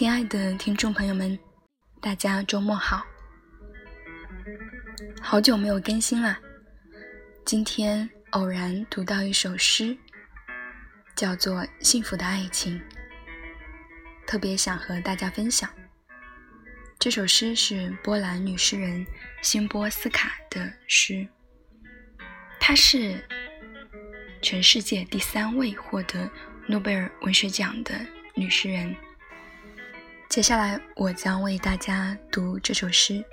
亲爱的听众朋友们，大家周末好！好久没有更新了，今天偶然读到一首诗，叫做《幸福的爱情》，特别想和大家分享。这首诗是波兰女诗人辛波斯卡的诗，她是全世界第三位获得诺贝尔文学奖的女诗人。接下来，我将为大家读这首诗《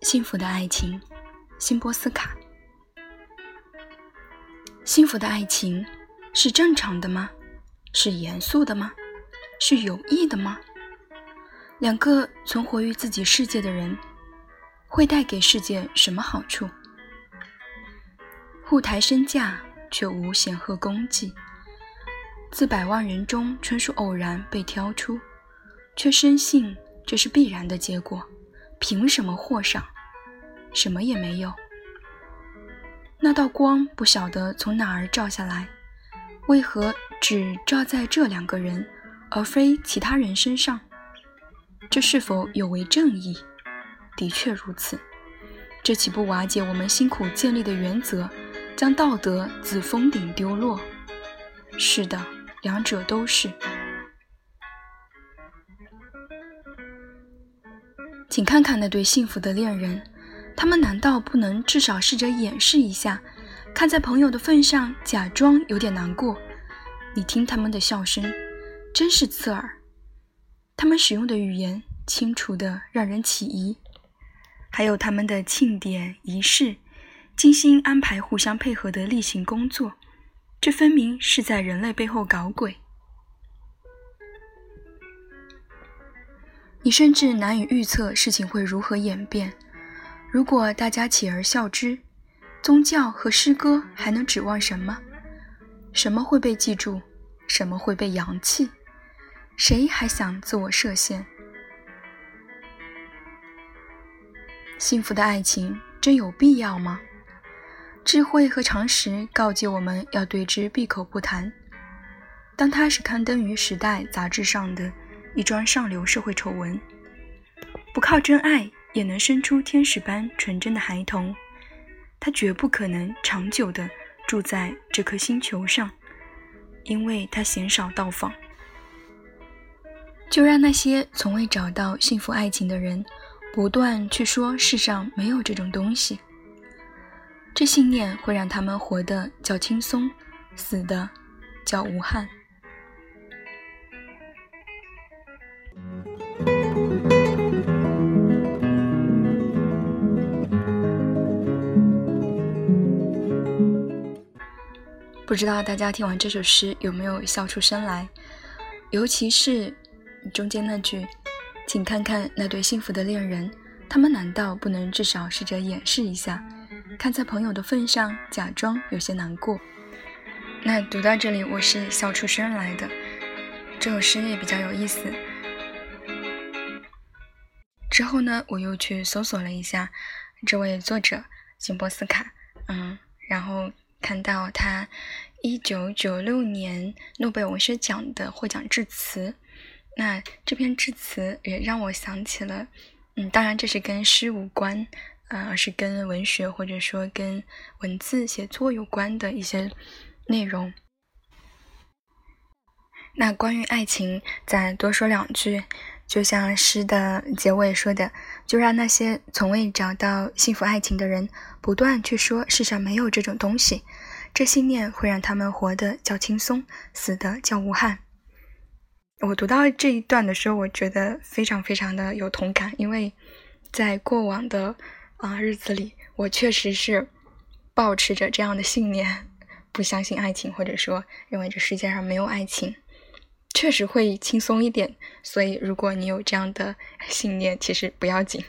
幸福的爱情》，辛波斯卡。幸福的爱情是正常的吗？是严肃的吗？是有益的吗？两个存活于自己世界的人，会带给世界什么好处？互抬身价，却无显赫功绩。自百万人中纯属偶然被挑出，却深信这是必然的结果。凭什么获赏？什么也没有。那道光不晓得从哪儿照下来，为何只照在这两个人，而非其他人身上？这是否有违正义？的确如此。这岂不瓦解我们辛苦建立的原则，将道德自封顶丢落？是的。两者都是，请看看那对幸福的恋人，他们难道不能至少试着掩饰一下，看在朋友的份上，假装有点难过？你听他们的笑声，真是刺耳。他们使用的语言清楚的让人起疑，还有他们的庆典仪式，精心安排、互相配合的例行工作。这分明是在人类背后搞鬼。你甚至难以预测事情会如何演变。如果大家起而笑之，宗教和诗歌还能指望什么？什么会被记住？什么会被扬弃？谁还想自我设限？幸福的爱情真有必要吗？智慧和常识告诫我们要对之闭口不谈。当它是刊登于《时代》杂志上的一桩上流社会丑闻，不靠真爱也能生出天使般纯真的孩童，他绝不可能长久的住在这颗星球上，因为他鲜少到访。就让那些从未找到幸福爱情的人，不断去说世上没有这种东西。这信念会让他们活得较轻松，死的较无憾。不知道大家听完这首诗有没有笑出声来？尤其是中间那句：“请看看那对幸福的恋人，他们难道不能至少试着掩饰一下？”看在朋友的份上，假装有些难过。那读到这里，我是笑出声来的。这首诗也比较有意思。之后呢，我又去搜索了一下这位作者辛波斯卡，嗯，然后看到他一九九六年诺贝尔文学奖的获奖致辞。那这篇致辞也让我想起了，嗯，当然这是跟诗无关。呃，而是跟文学或者说跟文字写作有关的一些内容。那关于爱情，再多说两句，就像诗的结尾说的，就让那些从未找到幸福爱情的人不断去说世上没有这种东西，这信念会让他们活得较轻松，死得较无憾。我读到这一段的时候，我觉得非常非常的有同感，因为在过往的。啊，日子里我确实是保持着这样的信念，不相信爱情，或者说认为这世界上没有爱情，确实会轻松一点。所以，如果你有这样的信念，其实不要紧。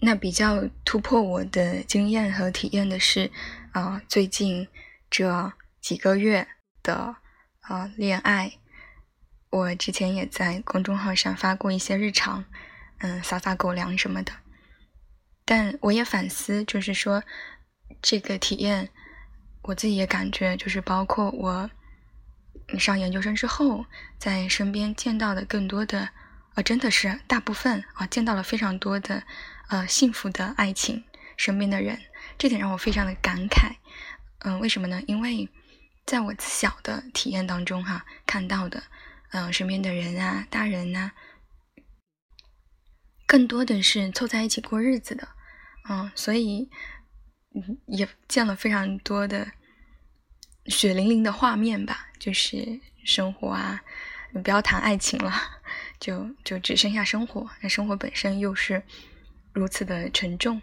那比较突破我的经验和体验的是，啊，最近这几个月的啊恋爱，我之前也在公众号上发过一些日常，嗯，撒撒狗粮什么的。但我也反思，就是说，这个体验，我自己也感觉，就是包括我你上研究生之后，在身边见到的更多的，呃，真的是大部分啊，见到了非常多的呃幸福的爱情，身边的人，这点让我非常的感慨。嗯，为什么呢？因为在我自小的体验当中，哈，看到的，嗯，身边的人啊，大人呐，更多的是凑在一起过日子的，嗯，所以也见了非常多的。血淋淋的画面吧，就是生活啊，你不要谈爱情了，就就只剩下生活。那生活本身又是如此的沉重，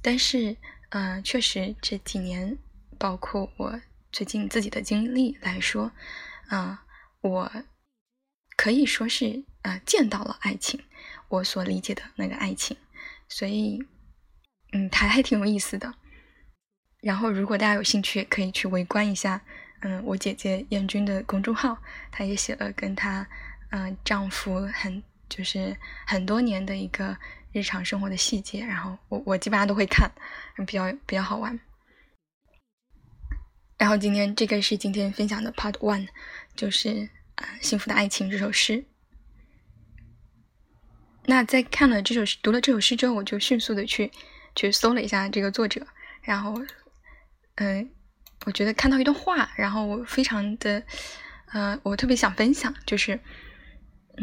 但是，嗯，确实这几年，包括我最近自己的经历来说，嗯，我可以说是呃见到了爱情，我所理解的那个爱情，所以，嗯，还还挺有意思的。然后，如果大家有兴趣，可以去围观一下，嗯，我姐姐燕君的公众号，她也写了跟她，嗯，丈夫很就是很多年的一个日常生活的细节。然后我我基本上都会看，比较比较好玩。然后今天这个是今天分享的 Part One，就是啊，幸福的爱情这首诗。那在看了这首，读了这首诗之后，我就迅速的去去搜了一下这个作者，然后。嗯，我觉得看到一段话，然后我非常的，呃，我特别想分享，就是，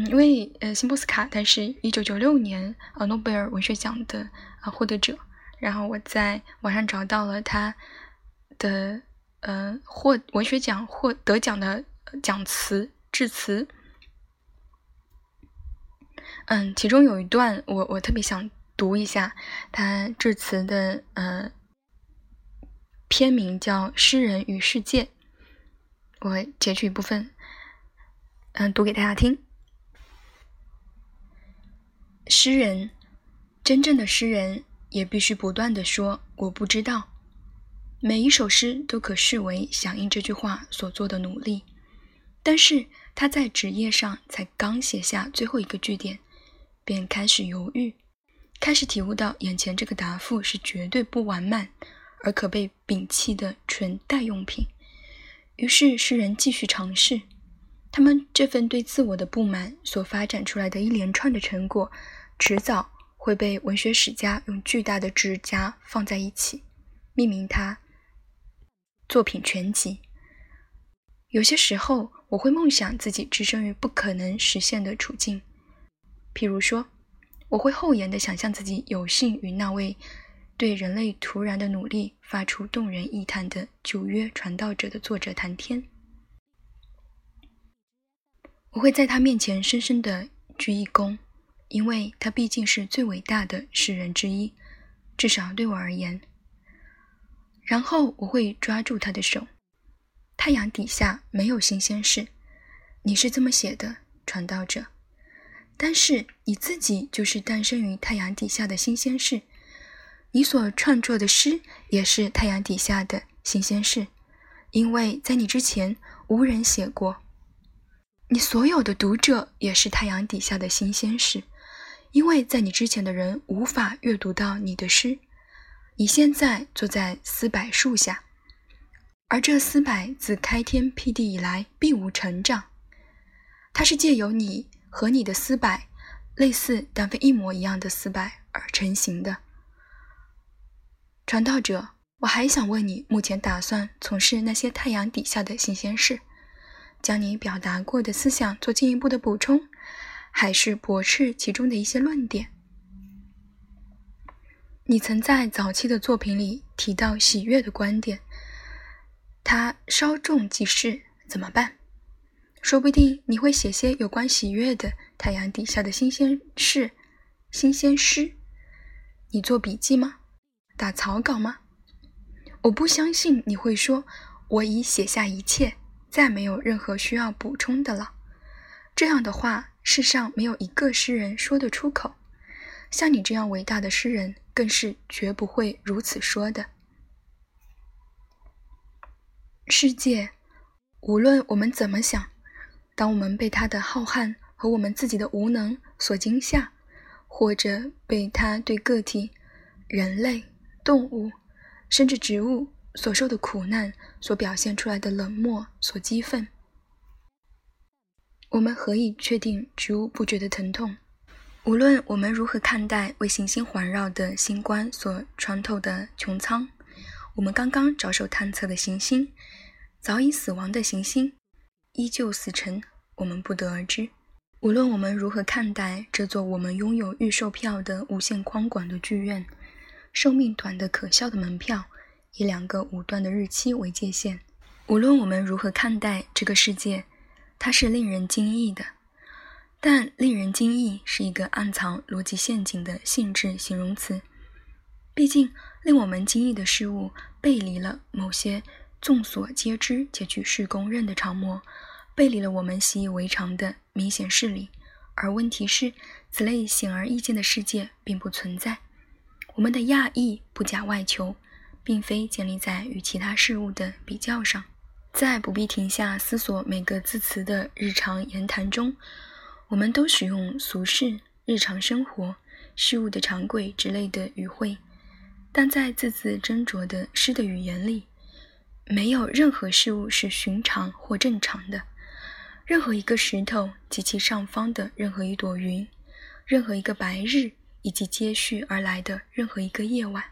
因为呃，辛波斯卡他是一九九六年呃诺贝尔文学奖的啊获得者，然后我在网上找到了他的呃获文学奖获得奖的讲词致辞，嗯，其中有一段我我特别想读一下他致辞的呃。片名叫《诗人与世界》，我截取一部分，嗯，读给大家听。诗人，真正的诗人也必须不断的说“我不知道”。每一首诗都可视为响应这句话所做的努力，但是他在纸页上才刚写下最后一个句点，便开始犹豫，开始体悟到眼前这个答复是绝对不完满。而可被摒弃的纯代用品。于是诗人继续尝试，他们这份对自我的不满所发展出来的一连串的成果，迟早会被文学史家用巨大的指甲放在一起，命名它“作品全集”。有些时候，我会梦想自己置身于不可能实现的处境，譬如说，我会厚颜的想象自己有幸与那位。对人类突然的努力发出动人呓叹的九约传道者的作者谈天，我会在他面前深深的鞠一躬，因为他毕竟是最伟大的诗人之一，至少对我而言。然后我会抓住他的手。太阳底下没有新鲜事，你是这么写的，传道者。但是你自己就是诞生于太阳底下的新鲜事。你所创作的诗也是太阳底下的新鲜事，因为在你之前无人写过。你所有的读者也是太阳底下的新鲜事，因为在你之前的人无法阅读到你的诗。你现在坐在丝柏树下，而这丝柏自开天辟地以来并无成长，它是借由你和你的丝柏，类似但非一模一样的丝柏而成型的。传道者，我还想问你，目前打算从事那些太阳底下的新鲜事，将你表达过的思想做进一步的补充，还是驳斥其中的一些论点？你曾在早期的作品里提到喜悦的观点，它稍纵即逝，怎么办？说不定你会写些有关喜悦的太阳底下的新鲜事、新鲜诗，你做笔记吗？打草稿吗？我不相信你会说，我已写下一切，再没有任何需要补充的了。这样的话，世上没有一个诗人说得出口。像你这样伟大的诗人，更是绝不会如此说的。世界，无论我们怎么想，当我们被它的浩瀚和我们自己的无能所惊吓，或者被它对个体、人类。动物，甚至植物所受的苦难，所表现出来的冷漠，所激愤，我们何以确定植物不觉得疼痛？无论我们如何看待为行星环绕的星冠所穿透的穹苍，我们刚刚着手探测的行星，早已死亡的行星，依旧死沉，我们不得而知。无论我们如何看待这座我们拥有预售票的无限宽广的剧院，寿命短的可笑的门票，以两个武断的日期为界限；无论我们如何看待这个世界，它是令人惊异的，但令人惊异是一个暗藏逻辑陷阱的性质形容词。毕竟，令我们惊异的事物背离了某些众所皆知且举世公认的常模，背离了我们习以为常的明显事理。而问题是，此类显而易见的世界并不存在。我们的讶异不假外求，并非建立在与其他事物的比较上。在不必停下思索每个字词的日常言谈中，我们都使用俗世、日常生活、事物的常规之类的语汇，但在字字斟酌的诗的语言里，没有任何事物是寻常或正常的。任何一个石头及其上方的任何一朵云，任何一个白日以及接续而来的任何一个夜晚，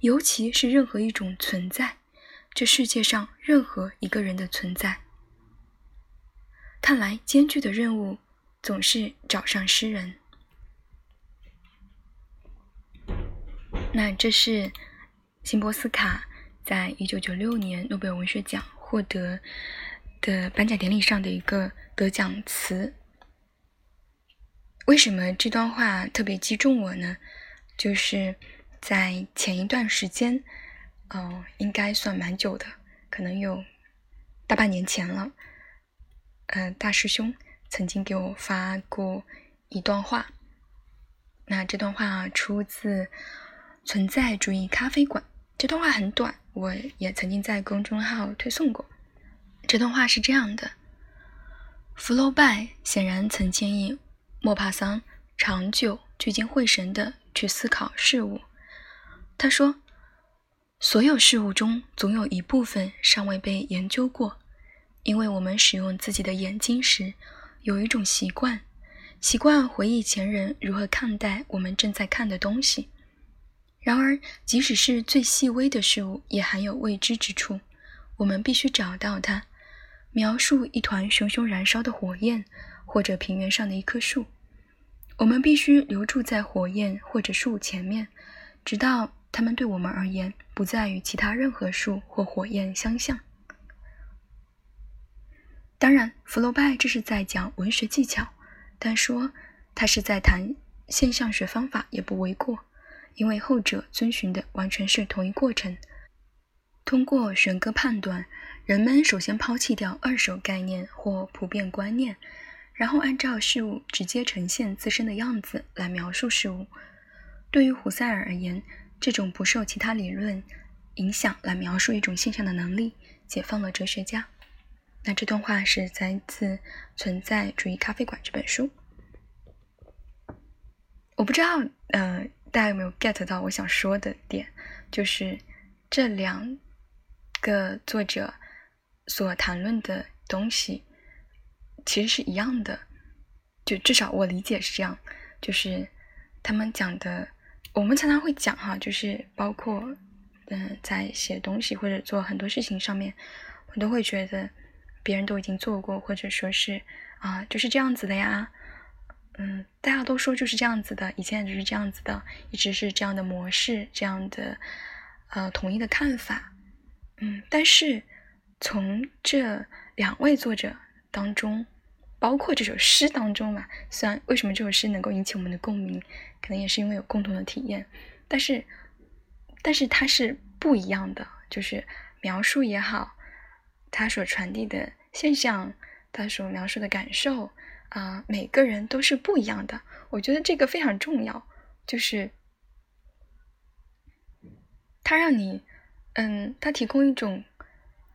尤其是任何一种存在。这世界上任何一个人的存在，看来艰巨的任务总是找上诗人。那这是辛波斯卡在一九九六年诺贝尔文学奖获得的颁奖典礼上的一个得奖词。为什么这段话特别击中我呢？就是在前一段时间。哦，应该算蛮久的，可能有大半年前了。嗯，大师兄曾经给我发过一段话，那这段话出自《存在主义咖啡馆》。这段话很短，我也曾经在公众号推送过。这段话是这样的：福楼拜显然曾建议莫帕桑长久聚精会神地去思考事物。他说。所有事物中，总有一部分尚未被研究过，因为我们使用自己的眼睛时，有一种习惯，习惯回忆前人如何看待我们正在看的东西。然而，即使是最细微的事物，也含有未知之处。我们必须找到它。描述一团熊熊燃烧的火焰，或者平原上的一棵树，我们必须留住在火焰或者树前面，直到。它们对我们而言，不再与其他任何树或火焰相像。当然，福楼拜这是在讲文学技巧，但说他是在谈现象学方法也不为过，因为后者遵循的完全是同一过程。通过选歌判断，人们首先抛弃掉二手概念或普遍观念，然后按照事物直接呈现自身的样子来描述事物。对于胡塞尔而言，这种不受其他理论影响来描述一种现象的能力，解放了哲学家。那这段话是来自《存在主义咖啡馆》这本书。我不知道，呃，大家有没有 get 到我想说的点？就是这两个作者所谈论的东西其实是一样的，就至少我理解是这样，就是他们讲的。我们常常会讲哈，就是包括嗯，在写东西或者做很多事情上面，我都会觉得别人都已经做过，或者说是啊，就是这样子的呀。嗯，大家都说就是这样子的，以前就是这样子的，一直是这样的模式，这样的呃统一的看法。嗯，但是从这两位作者当中。包括这首诗当中嘛，虽然为什么这首诗能够引起我们的共鸣，可能也是因为有共同的体验，但是，但是它是不一样的，就是描述也好，它所传递的现象，它所描述的感受啊，每个人都是不一样的。我觉得这个非常重要，就是它让你，嗯，它提供一种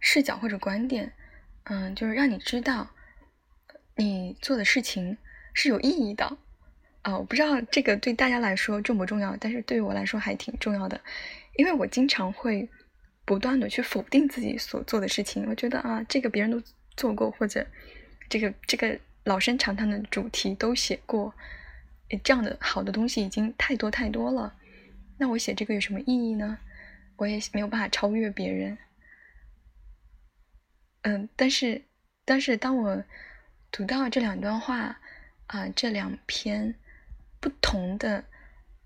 视角或者观点，嗯，就是让你知道。你做的事情是有意义的，啊，我不知道这个对大家来说重不重要，但是对于我来说还挺重要的，因为我经常会不断的去否定自己所做的事情，我觉得啊，这个别人都做过，或者这个这个老生常谈的主题都写过，这样的好的东西已经太多太多了。那我写这个有什么意义呢？我也没有办法超越别人。嗯，但是但是当我读到这两段话啊，这两篇不同的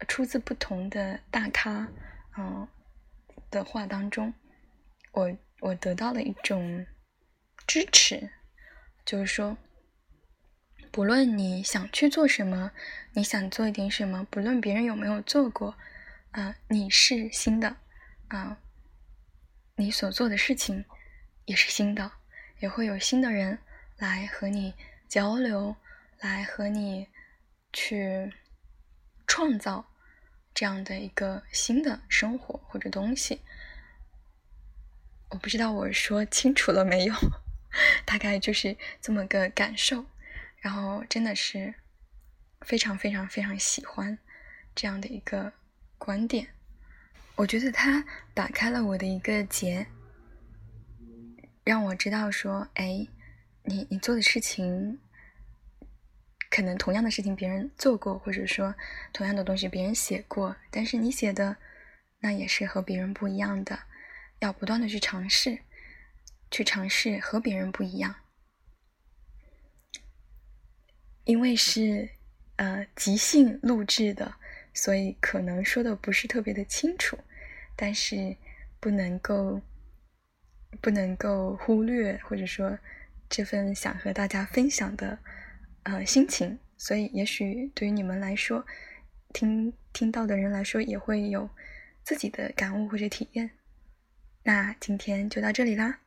出自不同的大咖嗯的话当中，我我得到了一种支持。就是说，不论你想去做什么，你想做一点什么，不论别人有没有做过，啊，你是新的，啊，你所做的事情也是新的，也会有新的人来和你交流，来和你去创造这样的一个新的生活或者东西。我不知道我说清楚了没有。大概就是这么个感受，然后真的是非常非常非常喜欢这样的一个观点。我觉得它打开了我的一个结，让我知道说，哎，你你做的事情，可能同样的事情别人做过，或者说同样的东西别人写过，但是你写的那也是和别人不一样的，要不断的去尝试。去尝试和别人不一样，因为是呃即兴录制的，所以可能说的不是特别的清楚，但是不能够不能够忽略或者说这份想和大家分享的呃心情，所以也许对于你们来说，听听到的人来说也会有自己的感悟或者体验。那今天就到这里啦。